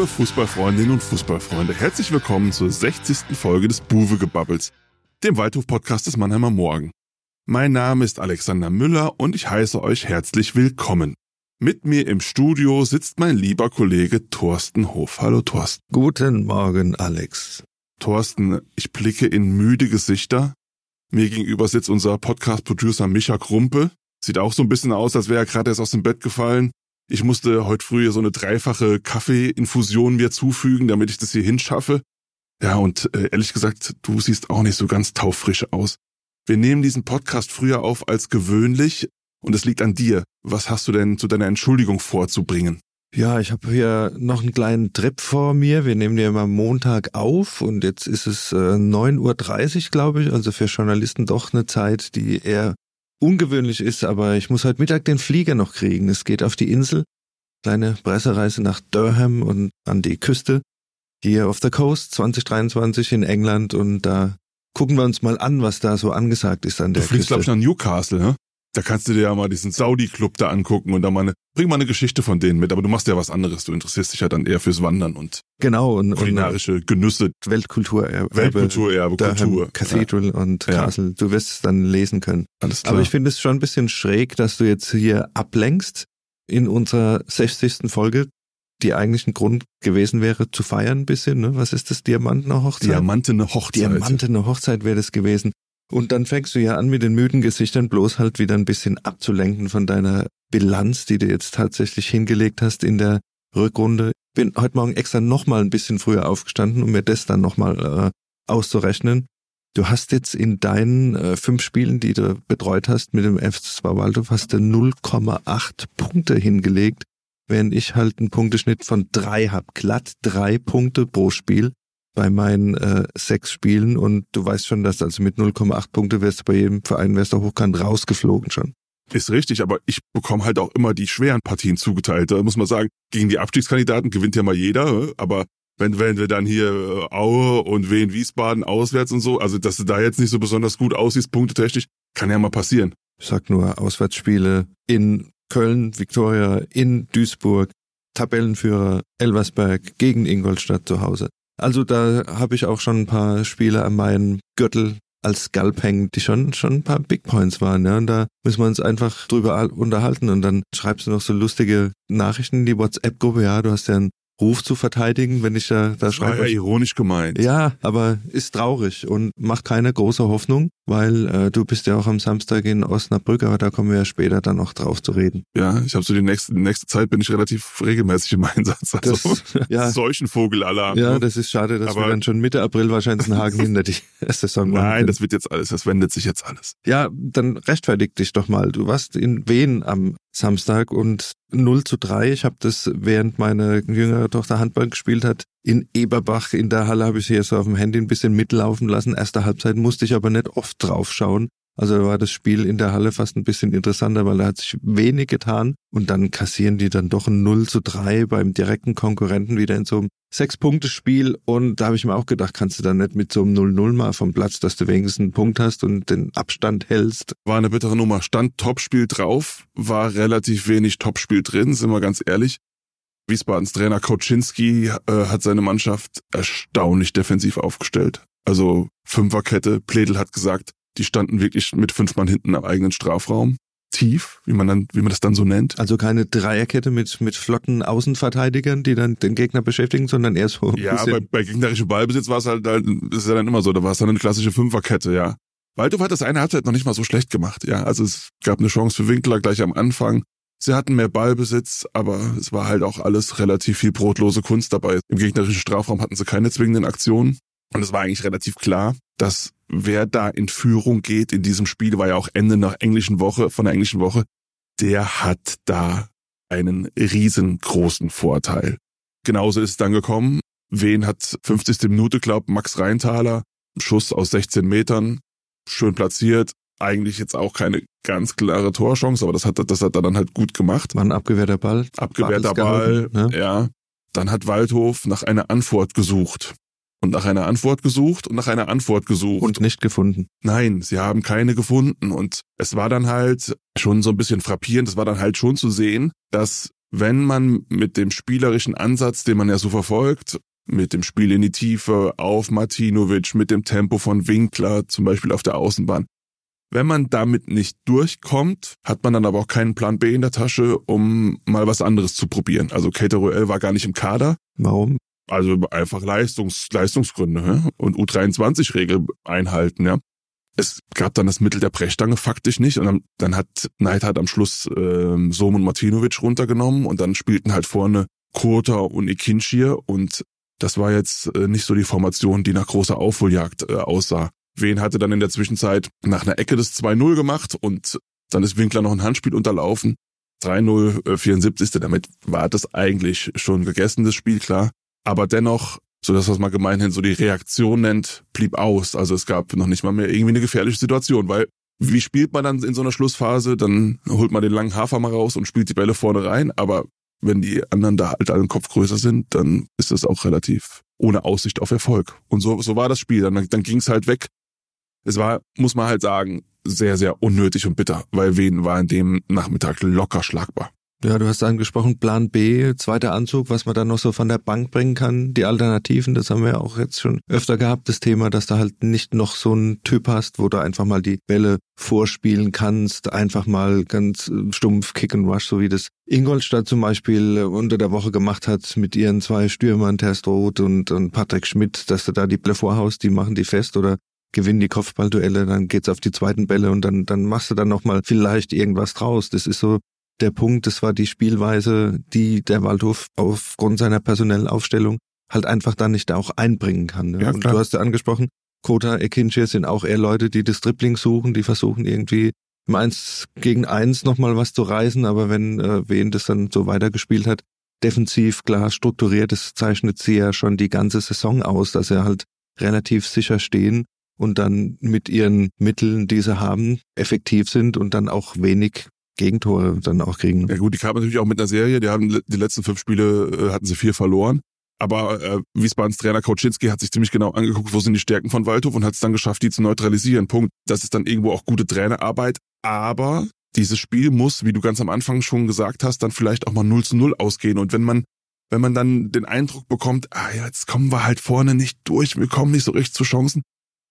Liebe Fußballfreundinnen und Fußballfreunde, herzlich willkommen zur 60. Folge des Buwe-Gebabbels, dem Waldhof-Podcast des Mannheimer Morgen. Mein Name ist Alexander Müller und ich heiße euch herzlich willkommen. Mit mir im Studio sitzt mein lieber Kollege Thorsten Hof. Hallo Thorsten. Guten Morgen, Alex. Thorsten, ich blicke in müde Gesichter. Mir gegenüber sitzt unser Podcast-Producer Micha Krumpe. Sieht auch so ein bisschen aus, als wäre er gerade erst aus dem Bett gefallen. Ich musste heute früh so eine dreifache Kaffeeinfusion mir zufügen, damit ich das hier hinschaffe. Ja, und äh, ehrlich gesagt, du siehst auch nicht so ganz taufrisch aus. Wir nehmen diesen Podcast früher auf als gewöhnlich und es liegt an dir. Was hast du denn zu deiner Entschuldigung vorzubringen? Ja, ich habe hier noch einen kleinen Trip vor mir. Wir nehmen ja immer Montag auf und jetzt ist es äh, 9.30 Uhr, glaube ich. Also für Journalisten doch eine Zeit, die eher ungewöhnlich ist, aber ich muss heute Mittag den Flieger noch kriegen. Es geht auf die Insel. Kleine Pressereise nach Durham und an die Küste. Hier auf der Coast 2023 in England und da gucken wir uns mal an, was da so angesagt ist an der Du fliegst, Küste. glaube ich, nach Newcastle, ne? Da kannst du dir ja mal diesen Saudi-Club da angucken und da mal eine, bring mal eine Geschichte von denen mit, aber du machst ja was anderes. Du interessierst dich ja dann eher fürs Wandern und genau und, und kulinarische Genüsse, Weltkulturerbe. Weltkulturerbe, Kultur. Cathedral und Ja. Castle. Du wirst es dann lesen können. Alles klar. Aber ich finde es schon ein bisschen schräg, dass du jetzt hier ablenkst in unserer 60. Folge, die eigentlich ein Grund gewesen wäre, zu feiern ein bisschen. Ne? Was ist das? Diamantene Hochzeit? Diamantene Hochzeit. Diamantene Hochzeit wäre das gewesen. Und dann fängst du ja an, mit den müden Gesichtern bloß halt wieder ein bisschen abzulenken von deiner Bilanz, die du jetzt tatsächlich hingelegt hast in der Rückrunde. Bin heute Morgen extra nochmal ein bisschen früher aufgestanden, um mir das dann nochmal äh, auszurechnen. Du hast jetzt in deinen äh, fünf Spielen, die du betreut hast mit dem FC Waldhof, hast du 0,8 Punkte hingelegt, während ich halt einen Punkteschnitt von drei hab. Glatt drei Punkte pro Spiel bei meinen äh, sechs Spielen und du weißt schon, dass also mit 0,8 Punkte wärst du bei jedem Verein wärst du hochkant rausgeflogen schon. Ist richtig, aber ich bekomme halt auch immer die schweren Partien zugeteilt. Da muss man sagen, gegen die Abstiegskandidaten gewinnt ja mal jeder, äh, aber wenn, wenn wir dann hier äh, Aue und Wien Wiesbaden auswärts und so, also dass du da jetzt nicht so besonders gut aussiehst, punktetechnisch, kann ja mal passieren. Ich sag nur Auswärtsspiele in Köln, Viktoria, in Duisburg, Tabellenführer Elversberg gegen Ingolstadt zu Hause. Also da habe ich auch schon ein paar Spiele an meinen Gürtel als Scalp hängen, die schon schon ein paar Big Points waren, ja. Und da müssen wir uns einfach drüber al- unterhalten und dann schreibst du noch so lustige Nachrichten in die WhatsApp-Gruppe, ja, du hast ja einen Ruf zu verteidigen, wenn ich da, da Das war schreibe. ja ironisch gemeint. Ja, aber ist traurig und macht keine große Hoffnung, weil äh, du bist ja auch am Samstag in Osnabrück, aber da kommen wir ja später dann noch drauf zu reden. Ja, ich habe so die nächste, nächste Zeit bin ich relativ regelmäßig im Einsatz. Also Das, ja, Seuchenvogelalarm. ja, ne? das ist schade, dass Aber- wir dann schon Mitte April wahrscheinlich einen Haken hinter die Saison machen Nein, das wird jetzt alles, das wendet sich jetzt alles. Ja, dann rechtfertig dich doch mal. Du warst in Wien am Samstag und 0 zu 3. Ich habe das, während meine jüngere Tochter Handball gespielt hat, in Eberbach in der Halle habe ich sie jetzt so auf dem Handy ein bisschen mitlaufen lassen. Erste Halbzeit musste ich aber nicht oft drauf schauen. Also da war das Spiel in der Halle fast ein bisschen interessanter, weil da hat sich wenig getan und dann kassieren die dann doch ein 0 zu 3 beim direkten Konkurrenten wieder in so einem Sechs-Punkte-Spiel und da habe ich mir auch gedacht, kannst du dann nicht mit so einem 0-0 mal vom Platz, dass du wenigstens einen Punkt hast und den Abstand hältst. War eine bittere Nummer. Stand Topspiel drauf, war relativ wenig Topspiel drin, sind wir ganz ehrlich. Wiesbadens Trainer Kauczynski äh, hat seine Mannschaft erstaunlich defensiv aufgestellt. Also Fünferkette, Pledel hat gesagt, die standen wirklich mit fünf Mann hinten am eigenen Strafraum. Tief, wie man dann, wie man das dann so nennt. Also keine Dreierkette mit, mit flotten Außenverteidigern, die dann den Gegner beschäftigen, sondern eher so Ja, bei, bei gegnerischem Ballbesitz war es halt, das ist ja dann immer so, da war es dann eine klassische Fünferkette, ja. Waldhof hat das eine Halbzeit noch nicht mal so schlecht gemacht, ja. Also es gab eine Chance für Winkler gleich am Anfang. Sie hatten mehr Ballbesitz, aber es war halt auch alles relativ viel brotlose Kunst dabei. Im gegnerischen Strafraum hatten sie keine zwingenden Aktionen. Und es war eigentlich relativ klar, dass wer da in Führung geht in diesem Spiel, war ja auch Ende nach englischen Woche, von der englischen Woche, der hat da einen riesengroßen Vorteil. Genauso ist es dann gekommen. Wen hat 50. Minute, glaubt Max Reintaler, Schuss aus 16 Metern, schön platziert. Eigentlich jetzt auch keine ganz klare Torchance, aber das hat, das hat er dann halt gut gemacht. War ein abgewehrter Ball. Abgewehrter Ball, ne? ja. Dann hat Waldhof nach einer Antwort gesucht. Und nach einer Antwort gesucht und nach einer Antwort gesucht. Und nicht gefunden. Nein, sie haben keine gefunden. Und es war dann halt schon so ein bisschen frappierend. Es war dann halt schon zu sehen, dass wenn man mit dem spielerischen Ansatz, den man ja so verfolgt, mit dem Spiel in die Tiefe auf Martinovic, mit dem Tempo von Winkler, zum Beispiel auf der Außenbahn. Wenn man damit nicht durchkommt, hat man dann aber auch keinen Plan B in der Tasche, um mal was anderes zu probieren. Also Kater Ruel war gar nicht im Kader. Warum? Also einfach Leistungs, Leistungsgründe ja? und U23-Regel einhalten, ja. Es gab dann das Mittel der Brechstange faktisch nicht und dann, dann hat Neidhardt am Schluss ähm, Som und Martinovic runtergenommen und dann spielten halt vorne Kota und Ikinchir und das war jetzt äh, nicht so die Formation, die nach großer Aufholjagd äh, aussah. Wen hatte dann in der Zwischenzeit nach einer Ecke das 2-0 gemacht und dann ist Winkler noch ein Handspiel unterlaufen. 3-0, äh, 74. Damit war das eigentlich schon gegessen, das Spiel, klar. Aber dennoch, so das, was man gemeinhin so die Reaktion nennt, blieb aus. Also es gab noch nicht mal mehr irgendwie eine gefährliche Situation, weil wie spielt man dann in so einer Schlussphase? Dann holt man den langen Hafer mal raus und spielt die Bälle vorne rein. Aber wenn die anderen da halt einen Kopf größer sind, dann ist das auch relativ ohne Aussicht auf Erfolg. Und so, so war das Spiel. Dann, dann ging es halt weg. Es war, muss man halt sagen, sehr, sehr unnötig und bitter, weil Wien war in dem Nachmittag locker schlagbar. Ja, du hast angesprochen, Plan B, zweiter Anzug, was man dann noch so von der Bank bringen kann. Die Alternativen, das haben wir auch jetzt schon öfter gehabt, das Thema, dass du halt nicht noch so einen Typ hast, wo du einfach mal die Bälle vorspielen kannst, einfach mal ganz äh, stumpf Kick and Rush, so wie das Ingolstadt zum Beispiel äh, unter der Woche gemacht hat mit ihren zwei Stürmern, Terstroth und, und Patrick Schmidt, dass du da die Bälle vorhaust, die machen die fest oder gewinnen die Kopfballduelle, dann geht's auf die zweiten Bälle und dann, dann machst du dann nochmal vielleicht irgendwas draus. Das ist so der Punkt, das war die Spielweise, die der Waldhof aufgrund seiner personellen Aufstellung halt einfach dann nicht auch einbringen kann. Ne? Ja, und du hast ja angesprochen, Kota, Ekinche sind auch eher Leute, die das Dribbling suchen, die versuchen irgendwie im Eins gegen Eins nochmal was zu reißen, aber wenn äh, wen das dann so weitergespielt hat, defensiv klar strukturiert, das zeichnet sie ja schon die ganze Saison aus, dass sie halt relativ sicher stehen und dann mit ihren Mitteln, die sie haben, effektiv sind und dann auch wenig Gegentore dann auch kriegen. Ja gut, die kamen natürlich auch mit einer Serie. Die haben die letzten fünf Spiele äh, hatten sie vier verloren. Aber äh, Wiesbadens Trainer Kauczynski hat sich ziemlich genau angeguckt, wo sind die Stärken von Waldhof und hat es dann geschafft, die zu neutralisieren. Punkt. Das ist dann irgendwo auch gute Trainerarbeit. Aber dieses Spiel muss, wie du ganz am Anfang schon gesagt hast, dann vielleicht auch mal 0 zu 0 ausgehen. Und wenn man, wenn man dann den Eindruck bekommt, ah ja, jetzt kommen wir halt vorne nicht durch, wir kommen nicht so richtig zu Chancen,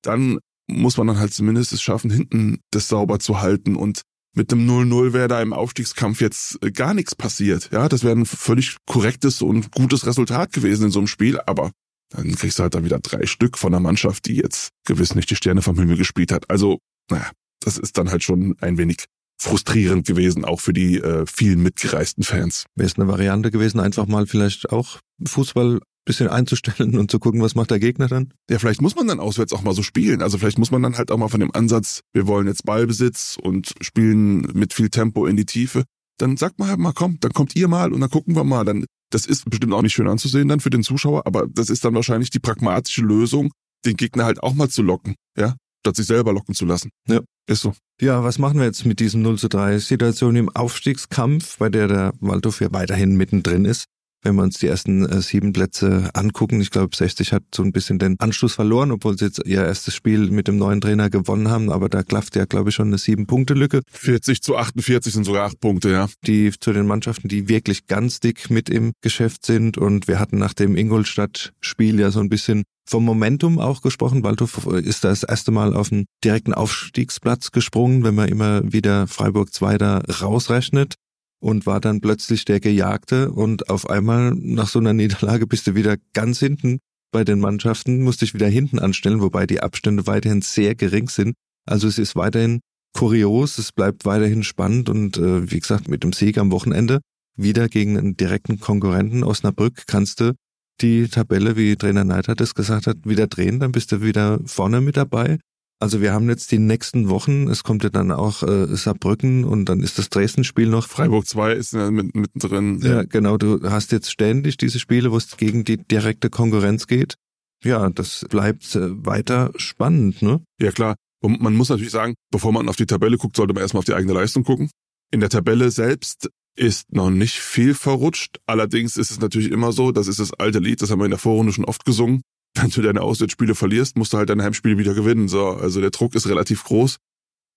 dann muss man dann halt zumindest es schaffen, hinten das sauber zu halten und mit dem 0-0 wäre da im Aufstiegskampf jetzt äh, gar nichts passiert. Ja, das wäre ein völlig korrektes und gutes Resultat gewesen in so einem Spiel, aber dann kriegst du halt da wieder drei Stück von einer Mannschaft, die jetzt gewiss nicht die Sterne vom Himmel gespielt hat. Also, naja, das ist dann halt schon ein wenig frustrierend gewesen, auch für die äh, vielen mitgereisten Fans. Wäre es eine Variante gewesen, einfach mal vielleicht auch Fußball bisschen einzustellen und zu gucken, was macht der Gegner dann? Ja, vielleicht muss man dann auswärts auch mal so spielen. Also vielleicht muss man dann halt auch mal von dem Ansatz, wir wollen jetzt Ballbesitz und spielen mit viel Tempo in die Tiefe. Dann sagt man halt mal, komm, dann kommt ihr mal und dann gucken wir mal. Dann, das ist bestimmt auch nicht schön anzusehen dann für den Zuschauer, aber das ist dann wahrscheinlich die pragmatische Lösung, den Gegner halt auch mal zu locken, ja, statt sich selber locken zu lassen. Ja. Ist so. Ja, was machen wir jetzt mit diesem 0 zu 3 Situation im Aufstiegskampf, bei der der Waldhof ja weiterhin mittendrin ist? Wenn wir uns die ersten äh, sieben Plätze angucken. Ich glaube, 60 hat so ein bisschen den Anschluss verloren, obwohl sie jetzt ihr erstes Spiel mit dem neuen Trainer gewonnen haben. Aber da klafft ja, glaube ich, schon eine sieben-Punkte-Lücke. 40 zu 48 sind sogar acht Punkte, ja. Die zu den Mannschaften, die wirklich ganz dick mit im Geschäft sind. Und wir hatten nach dem Ingolstadt-Spiel ja so ein bisschen vom Momentum auch gesprochen. Waldhof ist da das erste Mal auf einen direkten Aufstiegsplatz gesprungen, wenn man immer wieder Freiburg 2 da rausrechnet und war dann plötzlich der Gejagte und auf einmal nach so einer Niederlage bist du wieder ganz hinten bei den Mannschaften, musste ich wieder hinten anstellen, wobei die Abstände weiterhin sehr gering sind. Also es ist weiterhin kurios, es bleibt weiterhin spannend und äh, wie gesagt, mit dem Sieg am Wochenende wieder gegen einen direkten Konkurrenten Osnabrück kannst du die Tabelle, wie Trainer Neidhardt es gesagt hat, wieder drehen, dann bist du wieder vorne mit dabei also wir haben jetzt die nächsten Wochen, es kommt ja dann auch äh, Saarbrücken und dann ist das Dresden-Spiel noch. Freiburg 2 ist ja mit, mittendrin. Ja, genau, du hast jetzt ständig diese Spiele, wo es gegen die direkte Konkurrenz geht. Ja, das bleibt äh, weiter spannend, ne? Ja, klar. Und man muss natürlich sagen, bevor man auf die Tabelle guckt, sollte man erstmal auf die eigene Leistung gucken. In der Tabelle selbst ist noch nicht viel verrutscht. Allerdings ist es natürlich immer so, das ist das alte Lied, das haben wir in der Vorrunde schon oft gesungen wenn du deine Auswärtsspiele verlierst, musst du halt deine Heimspiele wieder gewinnen. So, also der Druck ist relativ groß.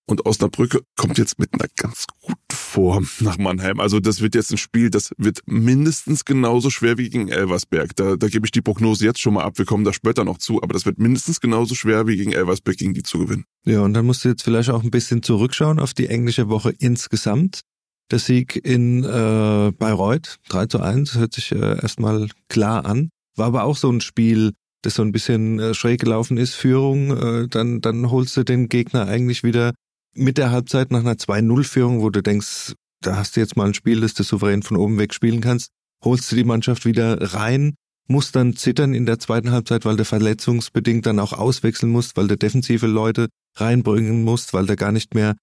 Und Osnabrücke kommt jetzt mit einer ganz guten Form nach Mannheim. Also das wird jetzt ein Spiel, das wird mindestens genauso schwer wie gegen Elversberg. Da, da gebe ich die Prognose jetzt schon mal ab. Wir kommen da später noch zu. Aber das wird mindestens genauso schwer wie gegen Elversberg, gegen die zu gewinnen. Ja, und dann musst du jetzt vielleicht auch ein bisschen zurückschauen auf die englische Woche insgesamt. Der Sieg in äh, Bayreuth, 3 zu 1, hört sich äh, erstmal klar an. War aber auch so ein Spiel, das so ein bisschen äh, schräg gelaufen ist, Führung, äh, dann, dann holst du den Gegner eigentlich wieder mit der Halbzeit nach einer 2-0-Führung, wo du denkst, da hast du jetzt mal ein Spiel, das du souverän von oben weg spielen kannst, holst du die Mannschaft wieder rein, musst dann zittern in der zweiten Halbzeit, weil du verletzungsbedingt dann auch auswechseln musst, weil du defensive Leute reinbringen musst, weil du gar nicht mehr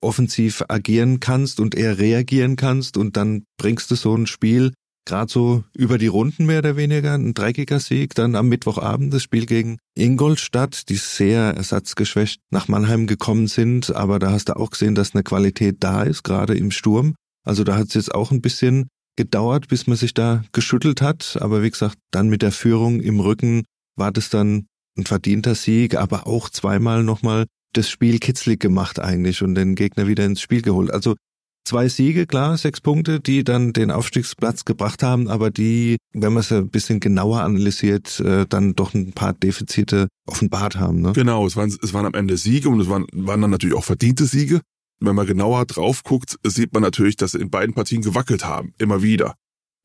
offensiv agieren kannst und eher reagieren kannst und dann bringst du so ein Spiel gerade so über die Runden mehr oder weniger, ein dreckiger Sieg, dann am Mittwochabend das Spiel gegen Ingolstadt, die sehr ersatzgeschwächt nach Mannheim gekommen sind, aber da hast du auch gesehen, dass eine Qualität da ist, gerade im Sturm. Also da hat es jetzt auch ein bisschen gedauert, bis man sich da geschüttelt hat, aber wie gesagt, dann mit der Führung im Rücken war das dann ein verdienter Sieg, aber auch zweimal nochmal das Spiel kitzlig gemacht eigentlich und den Gegner wieder ins Spiel geholt. Also zwei Siege, klar, sechs Punkte, die dann den Aufstiegsplatz gebracht haben, aber die, wenn man es ein bisschen genauer analysiert, äh, dann doch ein paar Defizite offenbart haben. Ne? Genau, es waren, es waren am Ende Siege und es waren, waren dann natürlich auch verdiente Siege. Wenn man genauer drauf guckt, sieht man natürlich, dass sie in beiden Partien gewackelt haben, immer wieder.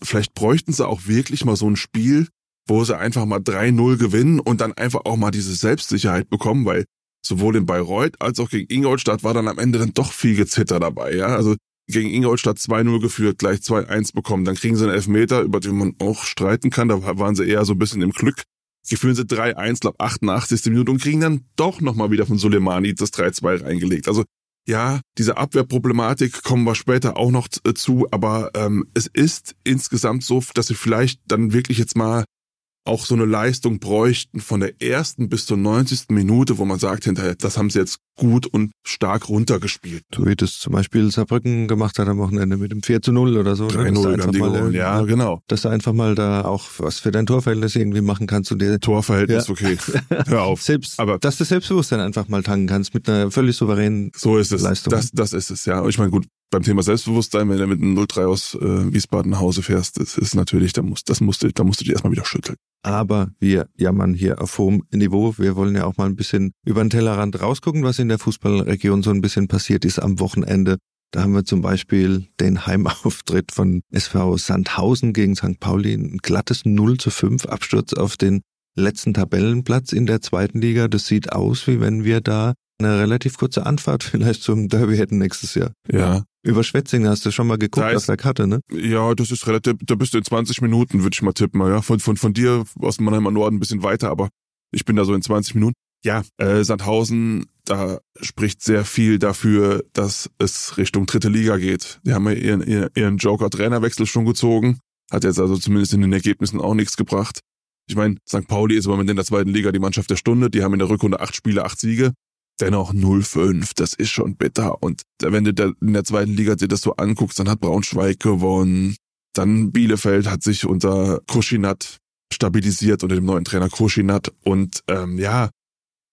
Vielleicht bräuchten sie auch wirklich mal so ein Spiel, wo sie einfach mal 3-0 gewinnen und dann einfach auch mal diese Selbstsicherheit bekommen, weil sowohl in Bayreuth als auch gegen Ingolstadt war dann am Ende dann doch viel Gezitter dabei, ja. Also gegen Ingolstadt 2-0 geführt, gleich 2-1 bekommen. Dann kriegen sie einen Elfmeter, über den man auch streiten kann. Da waren sie eher so ein bisschen im Glück. Gefühlen sie 3-1, glaube 88. Minute und kriegen dann doch nochmal wieder von Soleimani das 3-2 reingelegt. Also ja, diese Abwehrproblematik kommen wir später auch noch äh, zu, aber ähm, es ist insgesamt so, dass sie vielleicht dann wirklich jetzt mal auch so eine Leistung bräuchten von der ersten bis zur 90. Minute, wo man sagt hinterher, das haben sie jetzt gut und stark runtergespielt. So wie das zum Beispiel Saarbrücken gemacht hat am Wochenende mit dem 4 zu 0 oder so. 3-0 ne? haben die mal, gewonnen, ja, genau. Dass du einfach mal da auch was für dein Torverhältnis irgendwie machen kannst und dir Torverhältnis, ja. okay. Hör auf. Selbst, Aber dass du Selbstbewusstsein einfach mal tanken kannst mit einer völlig souveränen so ist es. Leistung. Das, das ist es, ja. Ich meine, gut, beim Thema Selbstbewusstsein, wenn du mit einem 0-3 aus äh, Wiesbaden nach Hause fährst, das ist natürlich, da musst, das musst du, da musst du dich erstmal wieder schütteln. Aber wir jammern hier auf hohem Niveau. Wir wollen ja auch mal ein bisschen über den Tellerrand rausgucken, was in der Fußballregion so ein bisschen passiert ist am Wochenende. Da haben wir zum Beispiel den Heimauftritt von SV Sandhausen gegen St. Pauli. Ein glattes 0 zu 5 Absturz auf den letzten Tabellenplatz in der zweiten Liga. Das sieht aus, wie wenn wir da eine relativ kurze Anfahrt vielleicht zum Derby hätten nächstes Jahr. Ja. Über Schwetzingen hast du schon mal geguckt Da ist- auf der Karte, ne? Ja, das ist relativ, da bist du in 20 Minuten, würde ich mal tippen. Ja, von, von, von dir aus dem Mannheimer Norden ein bisschen weiter, aber ich bin da so in 20 Minuten. Ja, äh, Sandhausen, da spricht sehr viel dafür, dass es Richtung dritte Liga geht. Die haben ja ihren, ihren, ihren Joker-Trainerwechsel schon gezogen. Hat jetzt also zumindest in den Ergebnissen auch nichts gebracht. Ich meine, St. Pauli ist im Moment in der zweiten Liga die Mannschaft der Stunde. Die haben in der Rückrunde acht Spiele, acht Siege. Dennoch 0-5, das ist schon bitter. Und wenn du in der zweiten Liga dir das so anguckst, dann hat Braunschweig gewonnen. Dann Bielefeld hat sich unter Kruschinat stabilisiert, unter dem neuen Trainer Kruschinat. Und ähm, ja,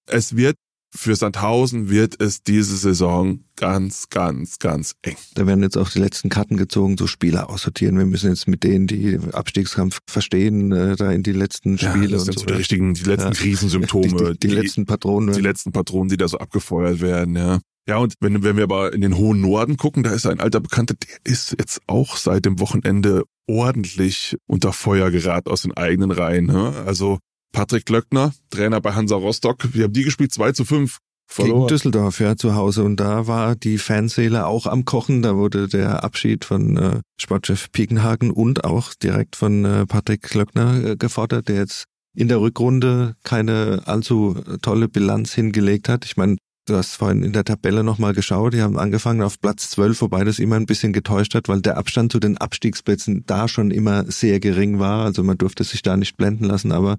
es wird für Sandhausen wird es diese Saison ganz, ganz, ganz eng. Da werden jetzt auch die letzten Karten gezogen, so Spieler aussortieren. Wir müssen jetzt mit denen, die Abstiegskampf verstehen, äh, da in die letzten Spiele das und sind so. so die richtigen, die letzten Ja. Krisensymptome, die, die, die letzten Patronen. die letzten Patronen, die da so abgefeuert werden, ja. Ja, und wenn, wenn wir aber in den hohen Norden gucken, da ist ein alter Bekannter, der ist jetzt auch seit dem Wochenende ordentlich unter Feuer geraten aus den eigenen Reihen. Ne? Also Patrick Glöckner, Trainer bei Hansa Rostock, wir haben die gespielt 2 zu 5. gegen Verloren. Düsseldorf, ja, zu Hause. Und da war die Fanseele auch am Kochen. Da wurde der Abschied von äh, Sportchef Piekenhagen und auch direkt von äh, Patrick Klöckner äh, gefordert, der jetzt in der Rückrunde keine allzu tolle Bilanz hingelegt hat. Ich meine, du hast vorhin in der Tabelle nochmal geschaut. Die haben angefangen auf Platz 12, wobei das immer ein bisschen getäuscht hat, weil der Abstand zu den Abstiegsplätzen da schon immer sehr gering war. Also man durfte sich da nicht blenden lassen, aber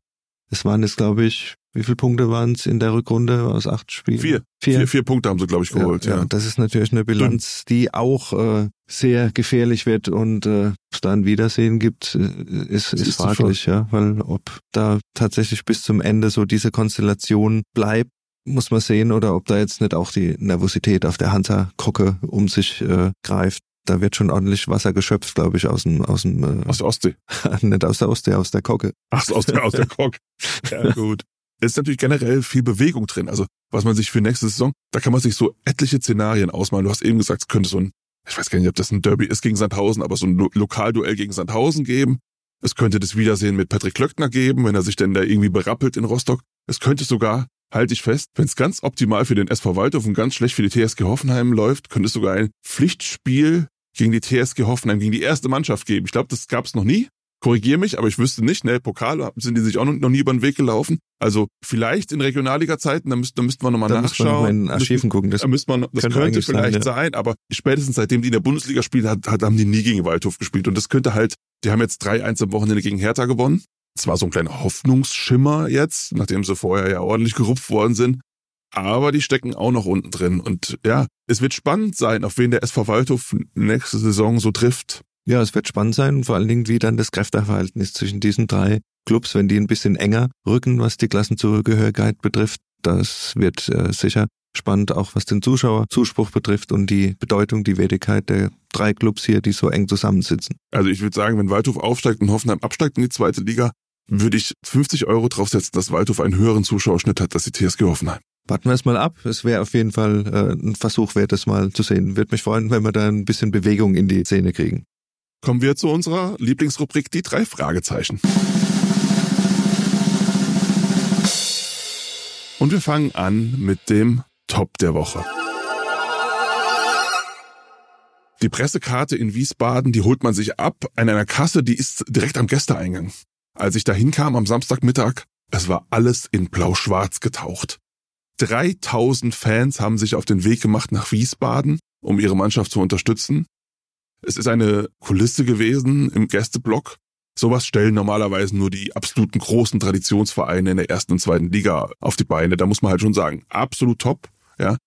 es waren jetzt, glaube ich, wie viele Punkte waren es in der Rückrunde aus acht Spielen? Vier. Vier. Vier, vier Punkte haben sie, glaube ich, geholt. Ja, ja, das ist natürlich eine Bilanz, die auch äh, sehr gefährlich wird und äh, ob es da ein Wiedersehen gibt, äh, ist, ist, ist fraglich, ja, weil ob da tatsächlich bis zum Ende so diese Konstellation bleibt, muss man sehen, oder ob da jetzt nicht auch die Nervosität auf der Hansa-Kocke um sich äh, greift. Da wird schon ordentlich Wasser geschöpft, glaube ich, aus dem, aus dem äh, aus der Ostsee. nicht aus der Ostsee, aus der Kocke. Ach, aus der, aus der Kocke. Ja, gut. Es ist natürlich generell viel Bewegung drin. Also, was man sich für nächste Saison, da kann man sich so etliche Szenarien ausmalen. Du hast eben gesagt, es könnte so ein, ich weiß gar nicht, ob das ein Derby ist gegen Sandhausen, aber so ein Lo Lokalduell gegen Sandhausen geben. Es könnte das Wiedersehen mit Patrick Klöckner geben, wenn er sich denn da irgendwie berappelt in Rostock. Es könnte sogar, halte ich fest, wenn es ganz optimal für den SV Waldhof und ganz schlecht für die TSG Hoffenheim läuft, könnte es sogar ein Pflichtspiel gegen die TSG Hoffenheim, gegen die erste Mannschaft geben. Ich glaube, das gab es noch nie. Korrigiere mich, aber ich wüsste nicht, ne, Pokal sind die sich auch noch nie über den Weg gelaufen. Also vielleicht in Regionalliga-Zeiten, da müsste, da müsste man nochmal nachschauen. Da man Archiven gucken. Das, da müsste man, das könnte, könnte vielleicht sein, ja. sein, aber spätestens seitdem die in der Bundesliga spielen, hat, hat, haben die nie gegen Waldhof gespielt. Und das könnte halt, die haben jetzt 3-1 am Wochenende gegen Hertha gewonnen. Das war so ein kleiner Hoffnungsschimmer jetzt, nachdem sie vorher ja ordentlich gerupft worden sind. Aber die stecken auch noch unten drin. Und ja, es wird spannend sein, auf wen der SV Waldhof nächste Saison so trifft. Ja, es wird spannend sein, vor allen Dingen, wie dann das Kräfteverhältnis zwischen diesen drei Clubs, wenn die ein bisschen enger rücken, was die Klassenzugehörigkeit betrifft. Das wird äh, sicher spannend, auch was den Zuschauerzuspruch betrifft und die Bedeutung, die Wertigkeit der drei Clubs hier, die so eng zusammensitzen. Also ich würde sagen, wenn Waldhof aufsteigt und Hoffenheim absteigt in die zweite Liga, würde ich 50 Euro draufsetzen, dass Waldhof einen höheren Zuschauerschnitt hat als die TSG Hoffenheim. Warten wir es mal ab. Es wäre auf jeden Fall äh, ein Versuch wert, das mal zu sehen. Würde mich freuen, wenn wir da ein bisschen Bewegung in die Szene kriegen. Kommen wir zu unserer Lieblingsrubrik, die drei Fragezeichen. Und wir fangen an mit dem Top der Woche. Die Pressekarte in Wiesbaden, die holt man sich ab an einer Kasse, die ist direkt am Gästeeingang. Als ich da hinkam am Samstagmittag, es war alles in blau-schwarz getaucht. 3000 Fans haben sich auf den Weg gemacht nach Wiesbaden, um ihre Mannschaft zu unterstützen. Es ist eine Kulisse gewesen im Gästeblock. Sowas stellen normalerweise nur die absoluten großen Traditionsvereine in der ersten und zweiten Liga auf die Beine. Da muss man halt schon sagen, absolut top, ja.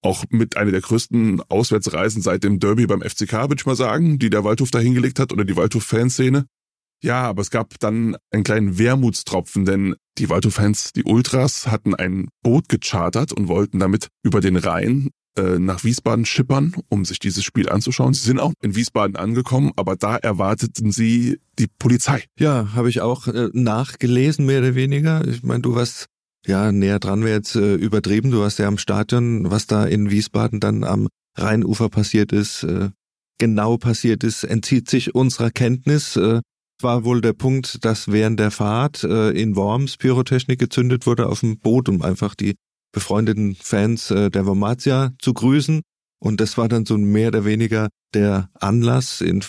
Auch mit einer der größten Auswärtsreisen seit dem Derby beim FCK, würde ich mal sagen, die der Waldhof da hingelegt hat oder die Waldhof-Fanszene. Ja, aber es gab dann einen kleinen Wermutstropfen, denn die Waldhof-Fans, die Ultras, hatten ein Boot gechartert und wollten damit über den Rhein äh, nach Wiesbaden schippern, um sich dieses Spiel anzuschauen. Sie sind auch in Wiesbaden angekommen, aber da erwarteten sie die Polizei. Ja, habe ich auch äh, nachgelesen, mehr oder weniger. Ich meine, du warst ja näher dran, wäre jetzt äh, übertrieben. Du warst ja am Stadion, was da in Wiesbaden dann am Rheinufer passiert ist, äh, genau passiert ist, entzieht sich unserer Kenntnis. War wohl der Punkt, dass während der Fahrt äh, in Worms Pyrotechnik gezündet wurde auf dem Boot, um einfach die befreundeten Fans äh, der Wormatia zu grüßen. Und das war dann so mehr oder weniger der Anlass, in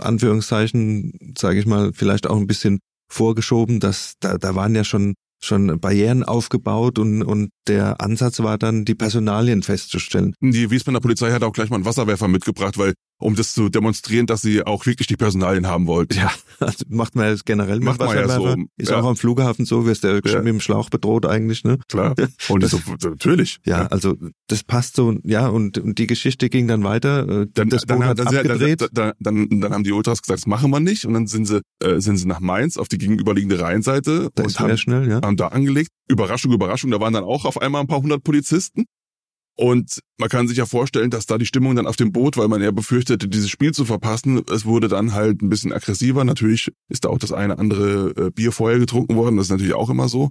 Anführungszeichen, sage ich mal, vielleicht auch ein bisschen vorgeschoben, dass da, da waren ja schon schon Barrieren aufgebaut und, und der Ansatz war dann, die Personalien festzustellen. Die Wiesbadener Polizei hat auch gleich mal einen Wasserwerfer mitgebracht, weil um das zu demonstrieren, dass sie auch wirklich die Personalien haben wollten. Ja, also macht man ja generell mit macht man ja so. Ist ja. auch am Flughafen so, wirst du ja, ja. mit dem Schlauch bedroht eigentlich, ne? Klar. Und das, so, natürlich. Ja, ja, also das passt so, ja, und, und die Geschichte ging dann weiter. Äh, dann, das dann, hat dann, abgedreht. Dann, dann, dann, dann haben die Ultras gesagt, das machen wir nicht. Und dann sind sie, äh, sind sie nach Mainz auf die gegenüberliegende Rheinseite da und haben, schnell, ja. haben da angelegt. Überraschung, Überraschung, da waren dann auch auf einmal ein paar hundert Polizisten. Und man kann sich ja vorstellen, dass da die Stimmung dann auf dem Boot, weil man ja befürchtete, dieses Spiel zu verpassen, es wurde dann halt ein bisschen aggressiver. Natürlich ist da auch das eine andere äh, Bier vorher getrunken worden, das ist natürlich auch immer so.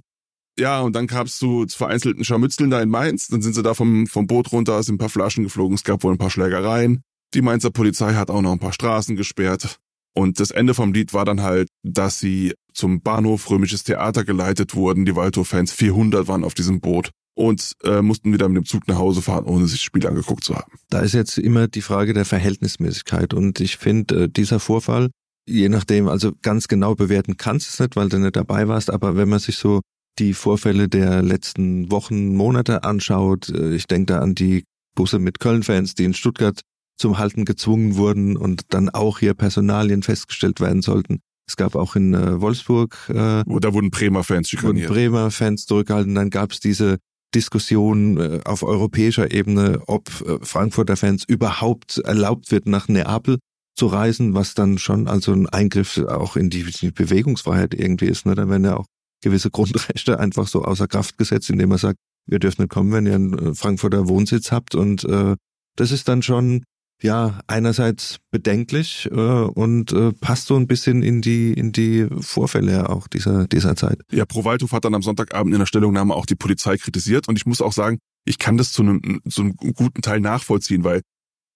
Ja, und dann kam es zu, zu vereinzelten Scharmützeln da in Mainz. Dann sind sie da vom, vom Boot runter, sind ein paar Flaschen geflogen, es gab wohl ein paar Schlägereien. Die Mainzer Polizei hat auch noch ein paar Straßen gesperrt. Und das Ende vom Lied war dann halt, dass sie zum Bahnhof Römisches Theater geleitet wurden. Die Waldhof-Fans, 400 waren auf diesem Boot und äh, mussten wieder mit dem Zug nach Hause fahren, ohne sich das Spiel angeguckt zu haben. Da ist jetzt immer die Frage der Verhältnismäßigkeit und ich finde, äh, dieser Vorfall, je nachdem, also ganz genau bewerten kannst du es nicht, weil du nicht dabei warst, aber wenn man sich so die Vorfälle der letzten Wochen, Monate anschaut, äh, ich denke da an die Busse mit Köln-Fans, die in Stuttgart zum Halten gezwungen wurden und dann auch hier Personalien festgestellt werden sollten. Es gab auch in äh, Wolfsburg. Äh, da wurden Bremer Fans schikaniert. Wurden Bremer Fans zurückgehalten. Dann gab es diese Diskussion äh, auf europäischer Ebene, ob äh, Frankfurter Fans überhaupt erlaubt wird, nach Neapel zu reisen, was dann schon also ein Eingriff auch in die, die Bewegungsfreiheit irgendwie ist. Ne? Da werden ja auch gewisse Grundrechte einfach so außer Kraft gesetzt, indem man sagt, ihr dürft nicht kommen, wenn ihr einen äh, Frankfurter Wohnsitz habt. Und äh, das ist dann schon ja einerseits bedenklich äh, und äh, passt so ein bisschen in die in die Vorfälle auch dieser dieser Zeit. Ja, Pro Waldhof hat dann am Sonntagabend in der Stellungnahme auch die Polizei kritisiert und ich muss auch sagen, ich kann das zu einem, zu einem guten Teil nachvollziehen, weil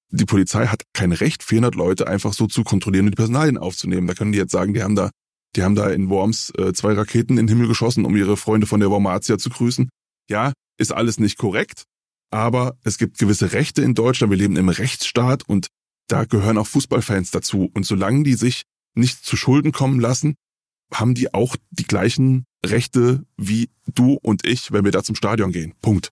die Polizei hat kein Recht, 400 Leute einfach so zu kontrollieren und die Personalien aufzunehmen. Da können die jetzt sagen, die haben da, die haben da in Worms äh, zwei Raketen in den Himmel geschossen, um ihre Freunde von der Wormatia zu grüßen. Ja, ist alles nicht korrekt, aber es gibt gewisse Rechte in Deutschland. Wir leben im Rechtsstaat und da gehören auch Fußballfans dazu. Und solange die sich nicht zu Schulden kommen lassen, haben die auch die gleichen Rechte wie du und ich, wenn wir da zum Stadion gehen. Punkt.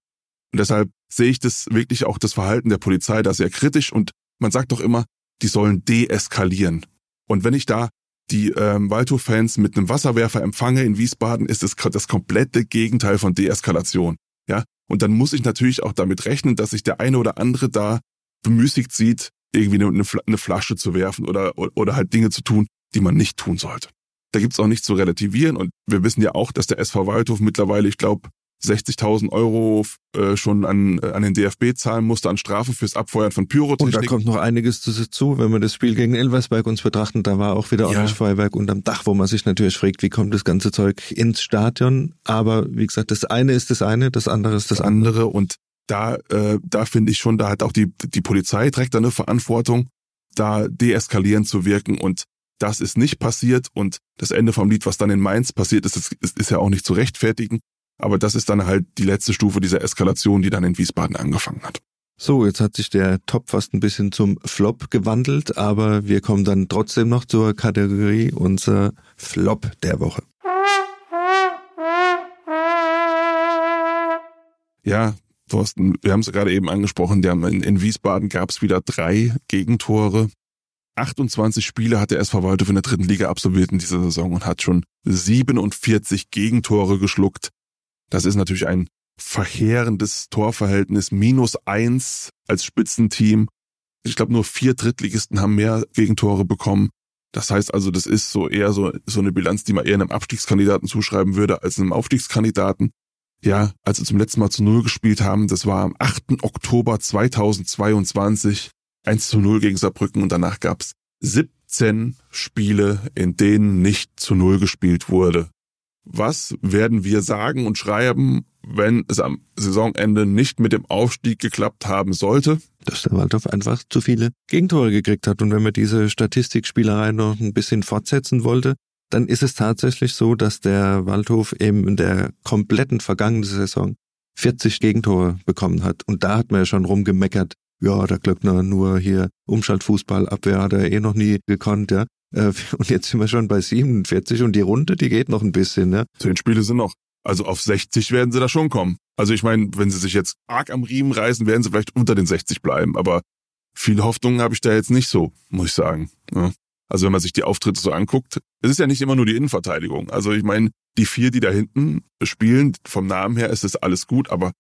Und deshalb sehe ich das wirklich auch das Verhalten der Polizei da sehr kritisch und man sagt doch immer, die sollen deeskalieren. Und wenn ich da die ähm, Waldhof-Fans mit einem Wasserwerfer empfange in Wiesbaden, ist es das komplette Gegenteil von Deeskalation. Ja, und dann muss ich natürlich auch damit rechnen, dass sich der eine oder andere da bemüßigt sieht, irgendwie eine, eine Flasche zu werfen oder, oder halt Dinge zu tun, die man nicht tun sollte. Da gibt's auch nichts zu relativieren und wir wissen ja auch, dass der SV Waldhof mittlerweile, ich glaube, 60.000 Euro äh, schon an, äh, an den DFB zahlen musste an Strafe fürs Abfeuern von Pyrotechnik. Und da kommt noch einiges dazu, wenn wir das Spiel gegen Elversberg uns betrachten, da war auch wieder ja. Orange-Feuerwerk unterm Dach, wo man sich natürlich fragt, wie kommt das ganze Zeug ins Stadion? Aber wie gesagt, das eine ist das eine, das andere ist das, das andere. Und da, äh, da finde ich schon, da hat auch die, die Polizei trägt eine Verantwortung, da deeskalierend zu wirken und das ist nicht passiert und das Ende vom Lied, was dann in Mainz passiert ist, ist, ist ja auch nicht zu rechtfertigen. Aber das ist dann halt die letzte Stufe dieser Eskalation, die dann in Wiesbaden angefangen hat. So, jetzt hat sich der Top fast ein bisschen zum Flop gewandelt, aber wir kommen dann trotzdem noch zur Kategorie unser Flop der Woche. Ja, Thorsten, wir haben es gerade eben angesprochen, in, in Wiesbaden gab es wieder drei Gegentore. 28 Spiele hat der SV Waldhof in der dritten Liga absolviert in dieser Saison und hat schon 47 Gegentore geschluckt. Das ist natürlich ein verheerendes Torverhältnis. Minus eins als Spitzenteam. Ich glaube, nur vier Drittligisten haben mehr Gegentore bekommen. Das heißt also, das ist so eher so, so eine Bilanz, die man eher einem Abstiegskandidaten zuschreiben würde als einem Aufstiegskandidaten. Ja, als wir zum letzten Mal zu Null gespielt haben, das war am 8. Oktober 2022, 1 zu 0 gegen Saarbrücken und danach gab's 17 Spiele, in denen nicht zu Null gespielt wurde. Was werden wir sagen und schreiben, wenn es am Saisonende nicht mit dem Aufstieg geklappt haben sollte? Dass der Waldhof einfach zu viele Gegentore gekriegt hat. Und wenn man diese Statistikspielerei noch ein bisschen fortsetzen wollte, dann ist es tatsächlich so, dass der Waldhof eben in der kompletten vergangenen Saison 40 Gegentore bekommen hat. Und da hat man ja schon rumgemeckert, ja, der Glöckner nur hier Umschaltfußball, Abwehr hat er eh noch nie gekonnt, ja. Äh, und jetzt sind wir schon bei 47 und die Runde, die geht noch ein bisschen, ne? Zehn Spiele sind noch. Also auf 60 werden sie da schon kommen. Also ich meine, wenn sie sich jetzt arg am Riemen reißen, werden sie vielleicht unter den 60 bleiben. Aber viele Hoffnungen habe ich da jetzt nicht so, muss ich sagen. Ja. Also wenn man sich die Auftritte so anguckt, es ist ja nicht immer nur die Innenverteidigung. Also ich meine, die vier, die da hinten spielen, vom Namen her ist es alles gut, aber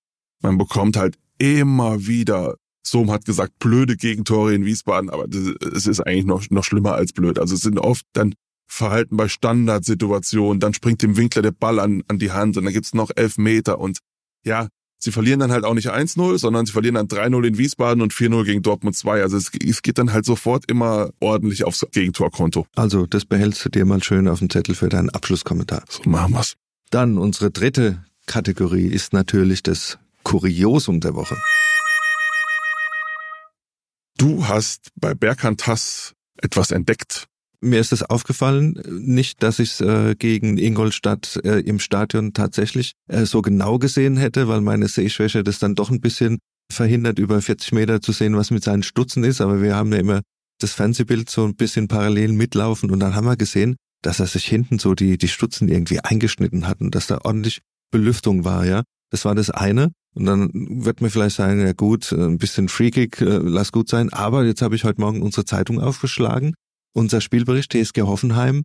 man bekommt halt immer wieder Sohm hat gesagt, blöde Gegentore in Wiesbaden, aber es ist eigentlich noch, noch schlimmer als blöd. Also es sind oft dann Verhalten bei Standardsituationen, dann springt dem Winkler der Ball an, an die Hand und dann gibt's noch elf Meter und ja, sie verlieren dann halt auch nicht 1-0, sondern sie verlieren dann 3-0 in Wiesbaden und 4-0 gegen Dortmund 2. Also es, es, geht dann halt sofort immer ordentlich aufs Gegentorkonto. Also das behältst du dir mal schön auf den Zettel für deinen Abschlusskommentar. So machen wir's. Dann unsere dritte Kategorie ist natürlich das Kuriosum der Woche. Du hast bei Berghand Hass etwas entdeckt. Mir ist es aufgefallen, nicht, dass ich es äh, gegen Ingolstadt äh, im Stadion tatsächlich äh, so genau gesehen hätte, weil meine Sehschwäche das dann doch ein bisschen verhindert, über 40 Meter zu sehen, was mit seinen Stutzen ist. Aber wir haben ja immer das Fernsehbild so ein bisschen parallel mitlaufen und dann haben wir gesehen, dass er sich hinten so die, die Stutzen irgendwie eingeschnitten hat und dass da ordentlich Belüftung war, ja. Das war das eine. Und dann wird mir vielleicht sagen, ja gut, äh, ein bisschen freakig, äh, lass gut sein. Aber jetzt habe ich heute Morgen unsere Zeitung aufgeschlagen, unser Spielbericht TSG Hoffenheim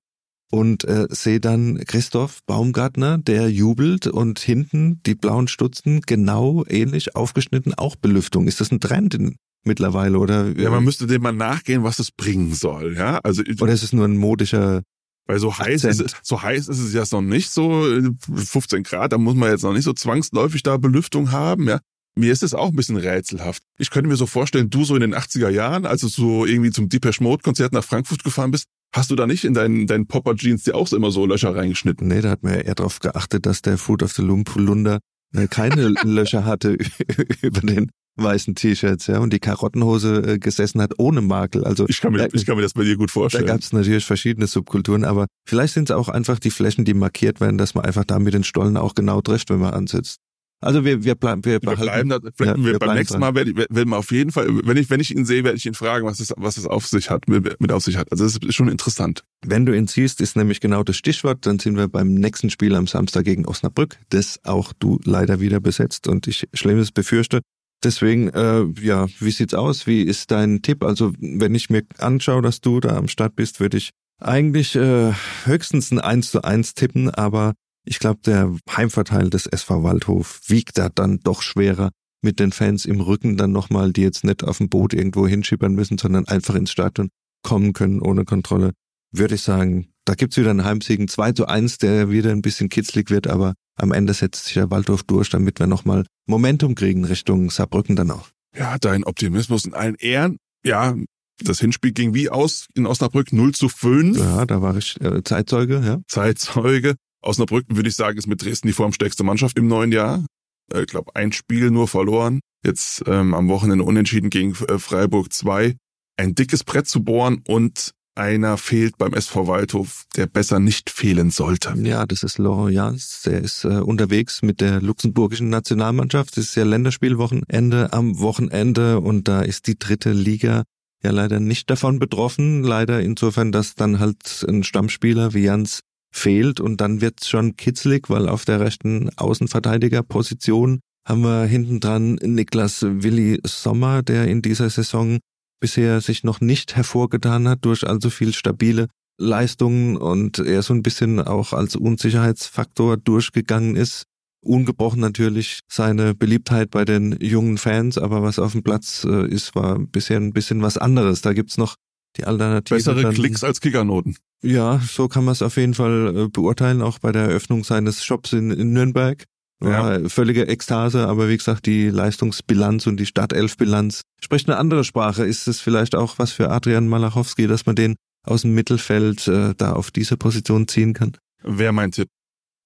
und äh, sehe dann Christoph Baumgartner, der jubelt und hinten die blauen Stutzen genau ähnlich aufgeschnitten, auch Belüftung. Ist das ein Trend in, mittlerweile oder? Ja, man müsste dem mal nachgehen, was es bringen soll, ja? Also oder ist es nur ein modischer Weil so heiß, ist, es- so heiß ist es jetzt noch nicht, so äh, 15 Grad, da muss man jetzt noch nicht so zwangsläufig da Belüftung haben, ja. Mir ist es auch ein bisschen rätselhaft. Ich könnte mir so vorstellen, du so in den 80er Jahren, als du so irgendwie zum Depeche Mode Konzert nach Frankfurt gefahren bist, hast du da nicht in deinen, deinen Popper Jeans dir auch so immer so Löcher reingeschnitten? Nee, da hat man ja eher darauf geachtet, dass der Food of the Loom Polunder äh, keine Löcher hatte über den weißen T-Shirts, ja, und die Karottenhose äh, gesessen hat ohne Makel. Also Ich kann mir, da, ich kann mir das bei dir gut da vorstellen. gab es natürlich verschiedene Subkulturen, aber vielleicht sind es auch einfach die Flächen, die markiert werden, dass man einfach da mit den Stollen auch genau trifft, wenn man ansitzt. Also wir, wir bleiben, wir wir behalten. bleiben da, Ja, wir, wir beim nächsten. Mal werden wir auf jeden Fall, wenn ich, wenn ich ihn sehe, werde ich ihn fragen, was es, was es auf sich hat, mit, mit auf sich hat. Also das ist schon interessant. Wenn du ihn siehst, ist nämlich genau das Stichwort. Dann sind wir beim nächsten Spiel am Samstag gegen Osnabrück, das auch du leider wieder besetzt und ich Schlimmes befürchte. Deswegen, äh, ja, wie sieht's aus? Wie ist dein Tipp? Also, wenn ich mir anschaue, dass du da am Start bist, würde ich eigentlich äh, höchstens ein 1 zu 1 tippen, aber ich glaube, der Heimvorteil des SV Waldhof wiegt da dann doch schwerer mit den Fans im Rücken dann nochmal, die jetzt nicht auf dem Boot irgendwo hinschippern müssen, sondern einfach ins Stadion kommen können ohne Kontrolle würde ich sagen, da gibt's wieder einen Heimsiegen 2 zu 1, der wieder ein bisschen kitzlig wird, aber am Ende setzt sich der Waldorf durch, damit wir nochmal Momentum kriegen Richtung Saarbrücken dann auch. Ja, dein Optimismus in allen Ehren. Ja, das Hinspiel ging wie aus in Osnabrück 0 zu 5. Ja, da war ich äh, Zeitzeuge, ja. Zeitzeuge. Osnabrück, würde ich sagen, ist mit Dresden die formstärkste Mannschaft im neuen Jahr. Äh, Ich glaube, ein Spiel nur verloren. Jetzt ähm, am Wochenende unentschieden gegen äh, Freiburg 2. Ein dickes Brett zu bohren und einer fehlt beim SV Waldhof, der besser nicht fehlen sollte. Ja, das ist Laurent Jans, der ist äh, unterwegs mit der luxemburgischen Nationalmannschaft. Das ist ja Länderspielwochenende am Wochenende und da ist die dritte Liga ja leider nicht davon betroffen. Leider insofern, dass dann halt ein Stammspieler wie Jans fehlt und dann wird's schon kitzlig, weil auf der rechten Außenverteidigerposition haben wir hinten dran Niklas Willi Sommer, der in dieser Saison bisher sich noch nicht hervorgetan hat durch allzu viel stabile Leistungen und er so ein bisschen auch als Unsicherheitsfaktor durchgegangen ist. Ungebrochen natürlich seine Beliebtheit bei den jungen Fans, aber was auf dem Platz äh, ist, war bisher ein bisschen was anderes. Da gibt's noch die Alternative. Bessere dann- Klicks als Kickernoten. ja, so kann man es auf jeden Fall äh, beurteilen, auch bei der Eröffnung seines Shops in, in Nürnberg. War völlige Ekstase, aber wie gesagt, die Leistungsbilanz und die Startelfbilanz spricht eine andere Sprache. Ist es vielleicht auch was für Adrian Malachowski, dass man den aus dem Mittelfeld äh, da auf diese Position ziehen kann? Wäre mein Tipp.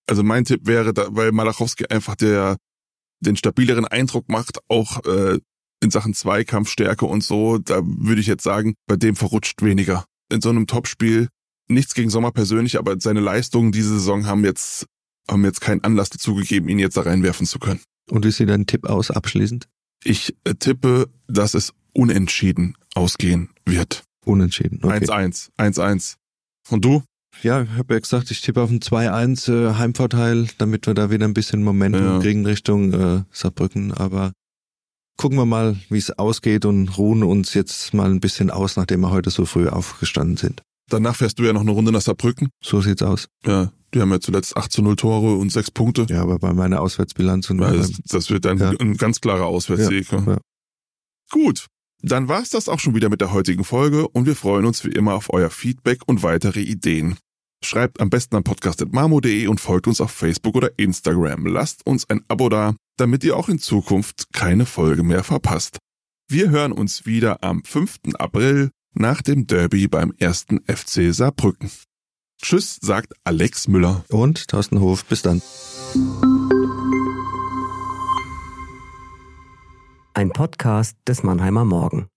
Also mein Tipp wäre, da, weil Malachowski einfach der den stabileren Eindruck macht, auch äh, in Sachen Zweikampfstärke und so, da würde ich jetzt sagen, bei dem verrutscht weniger. In so einem Topspiel, nichts gegen Sommer persönlich, aber seine Leistungen diese Saison haben jetzt, haben jetzt keinen Anlass dazu gegeben, ihn jetzt da reinwerfen zu können. Und wie sieht dein Tipp aus abschließend? Ich äh, tippe, dass es unentschieden ausgehen wird. Unentschieden. Okay. 1-1, 1-1. Und du? Ja, ich habe ja gesagt, ich tippe auf ein 2-1 äh, Heimvorteil, damit wir da wieder ein bisschen Momentum Ja. kriegen Richtung äh, Saarbrücken. Aber gucken wir mal, wie es ausgeht und ruhen uns jetzt mal ein bisschen aus, nachdem wir heute so früh aufgestanden sind. Danach fährst du ja noch eine Runde nach Saarbrücken. So sieht's aus. Ja, die haben ja zuletzt 8 zu 0 Tore und 6 Punkte. Ja, aber bei meiner Auswärtsbilanz und das, das wird dann Ja. ein ganz klarer Auswärtssieg. Ja, ja. Gut, dann war's das auch schon wieder mit der heutigen Folge und wir freuen uns wie immer auf euer Feedback und weitere Ideen. Schreibt am besten an podcast.marmo.de und folgt uns auf Facebook oder Instagram. Lasst uns ein Abo da, damit ihr auch in Zukunft keine Folge mehr verpasst. Wir hören uns wieder am 5. April nach dem Derby beim ersten FC Saarbrücken. Tschüss, sagt Alex Müller. und Thorsten Hof. Bis dann. Ein Podcast des Mannheimer Morgen.